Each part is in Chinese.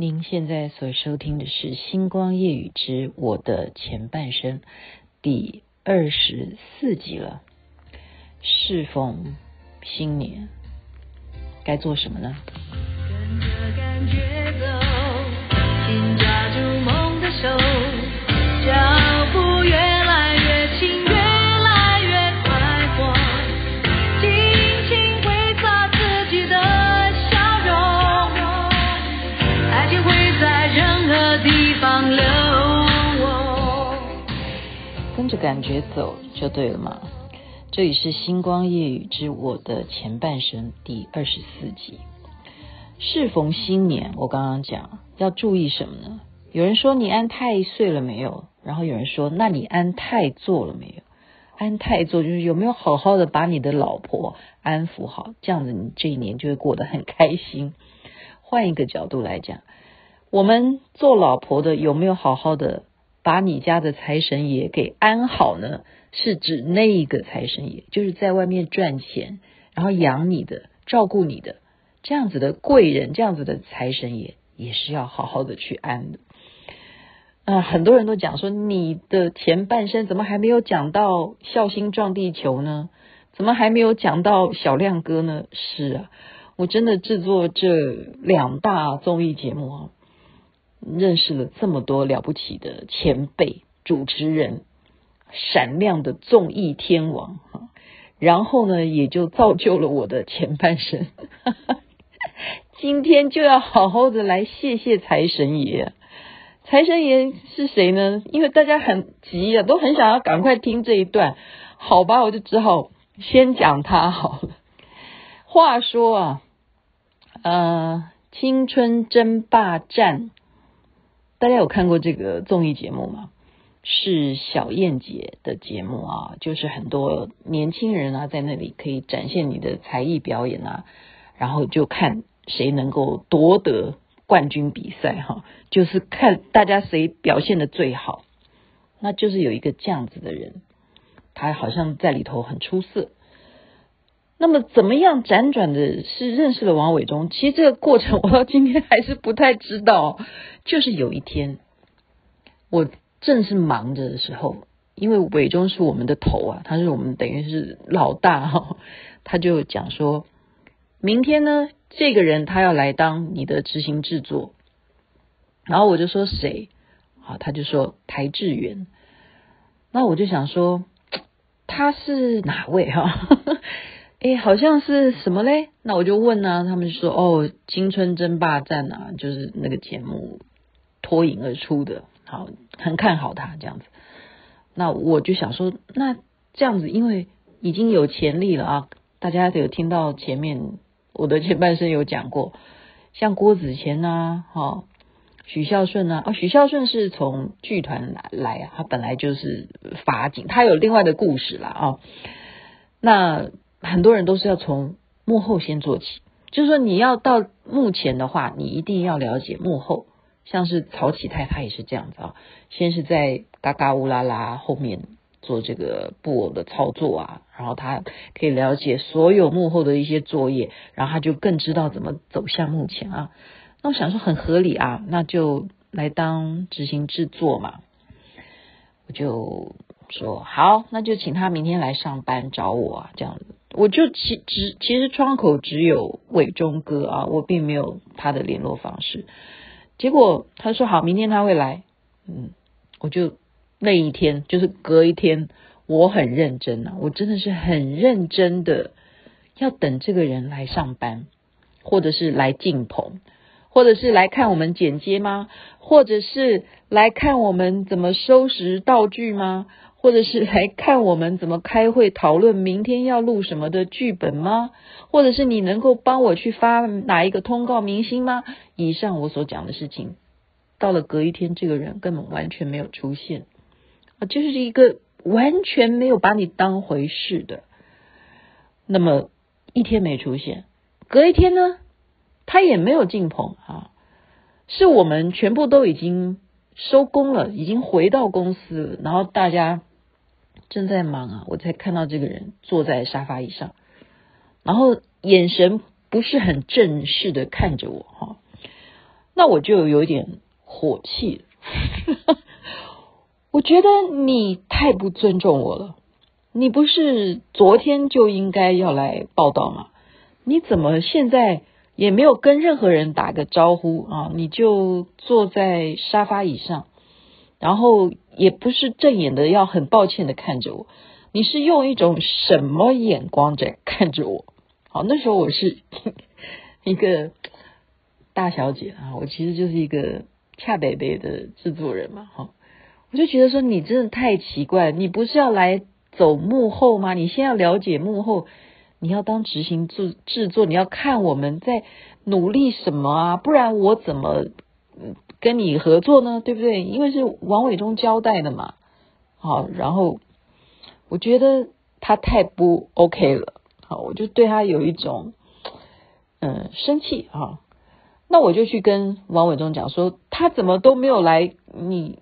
您现在所收听的是《星光夜雨之我的前半生》第二十四集了。适逢新年，该做什么呢？跟着感觉跟着感觉走就对了嘛。这里是星光夜语之我的前半生第二十四集。适逢新年，我刚刚讲要注意什么呢？有人说你安太岁了没有？然后有人说那你安太座了没有？安太座就是有没有好好的把你的老婆安抚好，这样子你这一年就会过得很开心。换一个角度来讲，我们做老婆的有没有好好的把你家的财神爷给安好呢？是指那一个财神爷，就是在外面赚钱，然后养你的、照顾你的这样子的贵人，这样子的财神爷也是要好好的去安的。啊、很多人都讲说，你的前半生怎么还没有讲到孝心撞地球呢？怎么还没有讲到小亮哥呢？是啊，我真的制作这两大综艺节目啊，认识了这么多了不起的前辈主持人。闪亮的综艺天王，然后呢，也就造就了我的前半生。今天就要好好的来谢谢财神爷。财神爷是谁呢？因为大家很急啊，都很想要赶快听这一段。好吧，我就只好先讲他好了。话说啊，呃，青春争霸战，大家有看过这个综艺节目吗？是小燕姐的节目啊，就是很多年轻人啊，在那里可以展现你的才艺表演啊，然后就看谁能够夺得冠军比赛哈，就是看大家谁表现的最好，那就是有一个这样子的人，他好像在里头很出色。那么怎么样辗转的是认识了王伟忠？其实这个过程我到今天还是不太知道。就是有一天我。正是忙着的时候，因为伟忠是我们的头啊，他是我们等于是老大哈，他就讲说，明天呢，这个人他要来当你的执行制作，然后我就说谁？啊，他就说台智源，那我就想说他是哪位哈？好像是什么嘞？那我就问呢，他们就说哦，青春争霸战啊，就是那个节目脱颖而出的。好，很看好他这样子。那我就想说，那这样子，因为已经有潜力了啊！大家有听到前面我的前半生有讲过，像郭子乾呐，哈，许孝顺啊，哦，许孝顺是从剧团来来啊，他本来就是法警，他有另外的故事啦啊。那很多人都是要从幕后先做起，就是说你要到幕前的话，你一定要了解幕后。像是曹启泰，他也是这样子啊，先是在嘎嘎乌拉拉后面做这个布偶的操作啊，然后他可以了解所有幕后的一些作业，然后他就更知道怎么走向幕前啊。那我想说很合理啊，那就来当执行制作嘛。我就说好，那就请他明天来上班找我啊，这样子。我就其只其实窗口只有伟忠哥啊，我并没有他的联络方式。结果他说好，明天他会来。嗯，我就那一天，就是隔一天，我很认真啊，我真的是很认真的要等这个人来上班，或者是来进棚，或者是来看我们剪接吗？或者是来看我们怎么收拾道具吗？或者是来看我们怎么开会讨论明天要录什么的剧本吗？或者是你能够帮我去发哪一个通告明星吗？以上我所讲的事情，到了隔一天，这个人根本完全没有出现啊，就是一个完全没有把你当回事的。那么一天没出现，隔一天呢，他也没有进棚啊，是我们全部都已经收工了，已经回到公司，然后大家。正在忙啊，我才看到这个人坐在沙发椅上，然后眼神不是很正式的看着我哈。那我就有点火气，我觉得你太不尊重我了。你不是昨天就应该要来报道吗？你怎么现在也没有跟任何人打个招呼啊？你就坐在沙发椅上，然后也不是正眼的要很抱歉的看着我，你是用一种什么眼光在看着我？好，那时候我是 一个大小姐啊，我其实就是一个恰北北的制作人嘛，哈，我就觉得说你真的太奇怪，你不是要来。走幕后吗？你先要了解幕后，你要当执行制制作，你要看我们在努力什么啊？不然我怎么跟你合作呢？对不对？因为是王伟忠交代的嘛。好，然后我觉得他太不 OK 了。好，我就对他有一种嗯生气啊。那我就去跟王伟忠讲说，他怎么都没有来，你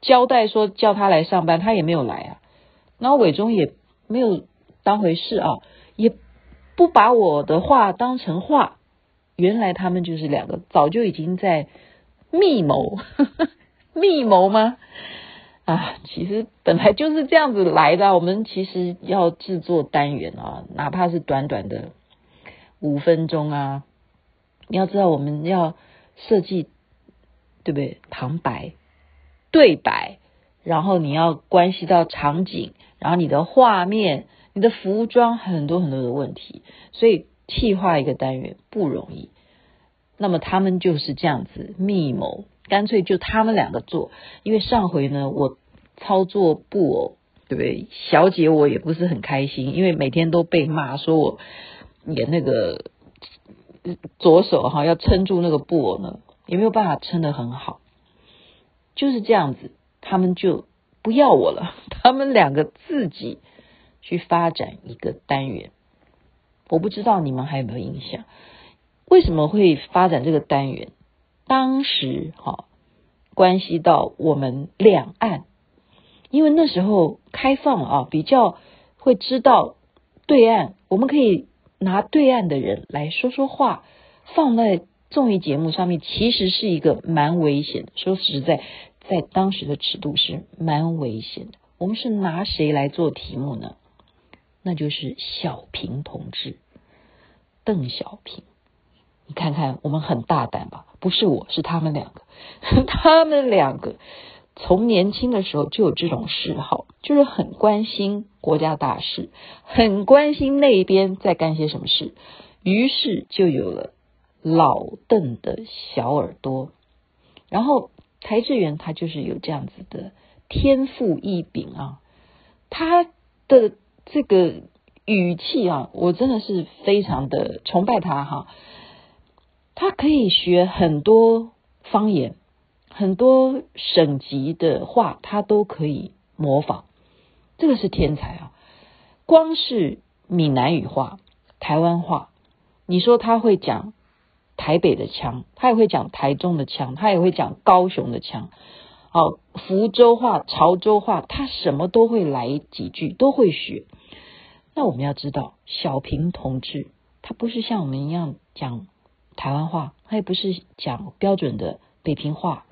交代说叫他来上班，他也没有来啊。然后伟忠也没有当回事啊，也不把我的话当成话。原来他们就是两个早就已经在密谋，呵 呵密谋吗？啊，其实本来就是这样子来的。我们其实要制作单元啊，哪怕是短短的五分钟啊，你要知道我们要设计，对不对？旁白、对白。然后你要关系到场景，然后你的画面、你的服装，很多很多的问题，所以企划一个单元不容易。那么他们就是这样子密谋，干脆就他们两个做。因为上回呢，我操作布偶，对不对？小姐我也不是很开心，因为每天都被骂说我演那个左手哈要撑住那个布偶呢，也没有办法撑得很好，就是这样子。他们就不要我了，他们两个自己去发展一个单元。我不知道你们还有没有印象，为什么会发展这个单元？当时哈，关系到我们两岸，因为那时候开放啊，比较会知道对岸，我们可以拿对岸的人来说说话，放在综艺节目上面，其实是一个蛮危险的。说实在。在当时的尺度是蛮危险的。我们是拿谁来做题目呢？那就是小平同志，邓小平。你看看，我们很大胆吧？不是我，是他们两个。他们两个从年轻的时候就有这种嗜好，就是很关心国家大事，很关心那边在干些什么事。于是就有了老邓的小耳朵，然后。邰智源他就是有这样子的天赋异禀啊，他的这个语气啊，我真的是非常的崇拜他哈。他可以学很多方言，很多省级的话，他都可以模仿，这个是天才啊。光是闽南语话、台湾话，你说他会讲？台北的腔，他也会讲台中的腔，他也会讲高雄的腔，好，福州话、潮州话，他什么都会来几句，都会学。那我们要知道，小平同志他不是像我们一样讲台湾话，他也不是讲标准的北平话，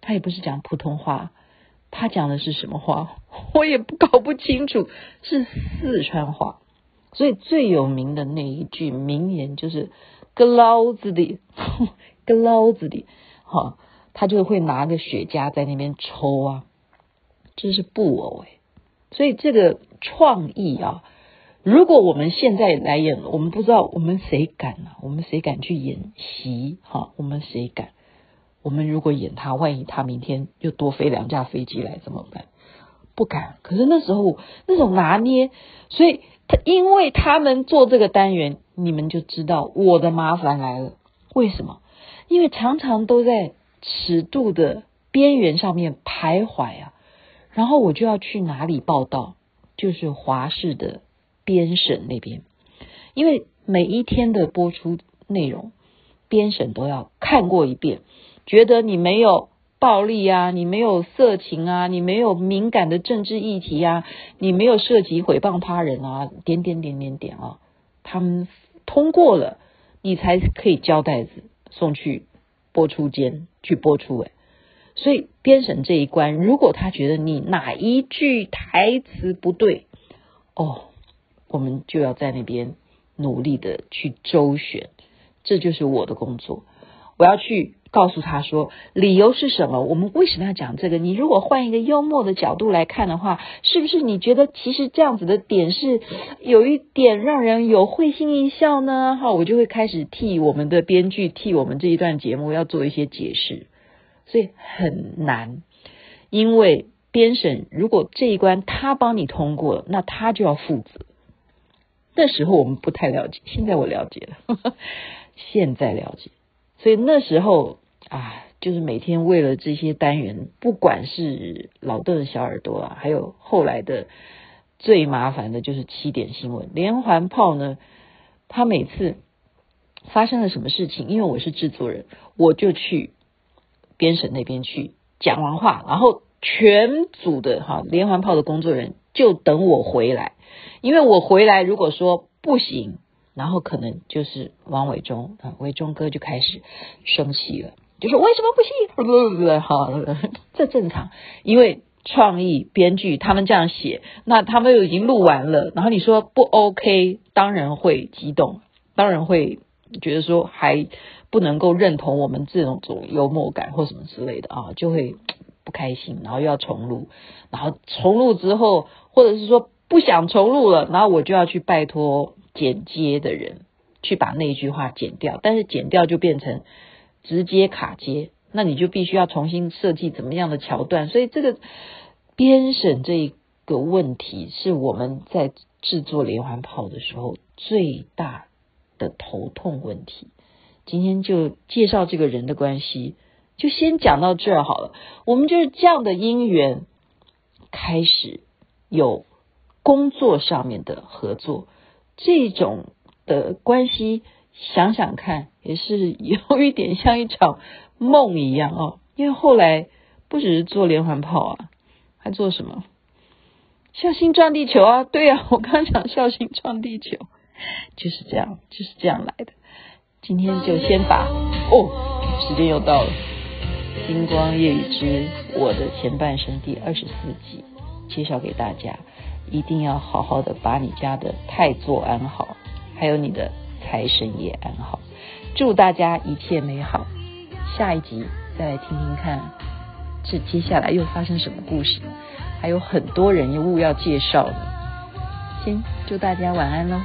他也不是讲普通话，他讲的是什么话？我也不搞不清楚，是四川话。所以最有名的那一句名言就是。个捞子的，个捞子的，哈，他就会拿个雪茄在那边抽啊，这是布偶哎，所以这个创意啊，如果我们现在来演，我们不知道我们谁敢呢？我们谁敢去演习？哈，我们谁敢？我们如果演他，万一他明天又多飞两架飞机来怎么办？不敢。可是那时候那种拿捏，所以他因为他们做这个单元。你们就知道我的麻烦来了，为什么？因为常常都在尺度的边缘上面徘徊啊，然后我就要去哪里报道，就是华视的编审那边，因为每一天的播出内容，编审都要看过一遍，觉得你没有暴力啊，你没有色情啊，你没有敏感的政治议题啊，你没有涉及诽谤他人啊，点点点点点啊，他们。通过了，你才可以交袋子送去播出间去播出诶，所以编审这一关，如果他觉得你哪一句台词不对，哦，我们就要在那边努力的去周旋，这就是我的工作，我要去。告诉他说，理由是什么？我们为什么要讲这个？你如果换一个幽默的角度来看的话，是不是你觉得其实这样子的点是有一点让人有会心一笑呢？哈，我就会开始替我们的编剧替我们这一段节目要做一些解释，所以很难。因为编审如果这一关他帮你通过了，那他就要负责。那时候我们不太了解，现在我了解了，呵呵，现在了解。所以那时候啊，就是每天为了这些单元，不管是老邓的小耳朵啊，还有后来的最麻烦的就是七点新闻连环炮呢。他每次发生了什么事情，因为我是制作人，我就去编审那边去讲完话，然后全组的哈连环炮的工作人员就等我回来，因为我回来如果说不行。然后可能就是王伟忠啊，伟忠哥就开始生气了，就说为什么不行？好，这正常，因为创意编剧他们这样写，那他们又已经录完了，然后你说不 OK，当然会激动，当然会觉得说还不能够认同我们这种种幽默感或什么之类的啊，就会不开心，然后又要重录，然后重录之后，或者是说不想重录了，然后我就要去拜托。剪接的人去把那句话剪掉，但是剪掉就变成直接卡接，那你就必须要重新设计怎么样的桥段，所以这个编审这一个问题是我们在制作连环炮的时候最大的头痛问题。今天就介绍这个人的关系，就先讲到这儿好了。我们就是这样的因缘开始有工作上面的合作。这种的关系，想想看，也是有一点像一场梦一样哦。因为后来不只是做连环炮啊，还做什么？孝心撞地球啊！对啊，我刚讲孝心撞地球，就是这样，就是这样来的。今天就先把哦，时间又到了，《星光夜语之我的前半生》第二十四集介绍给大家。一定要好好的把你家的太座安好，还有你的财神爷安好，祝大家一切美好。下一集再来听听看，这接下来又发生什么故事？还有很多人物要介绍呢。先祝大家晚安喽。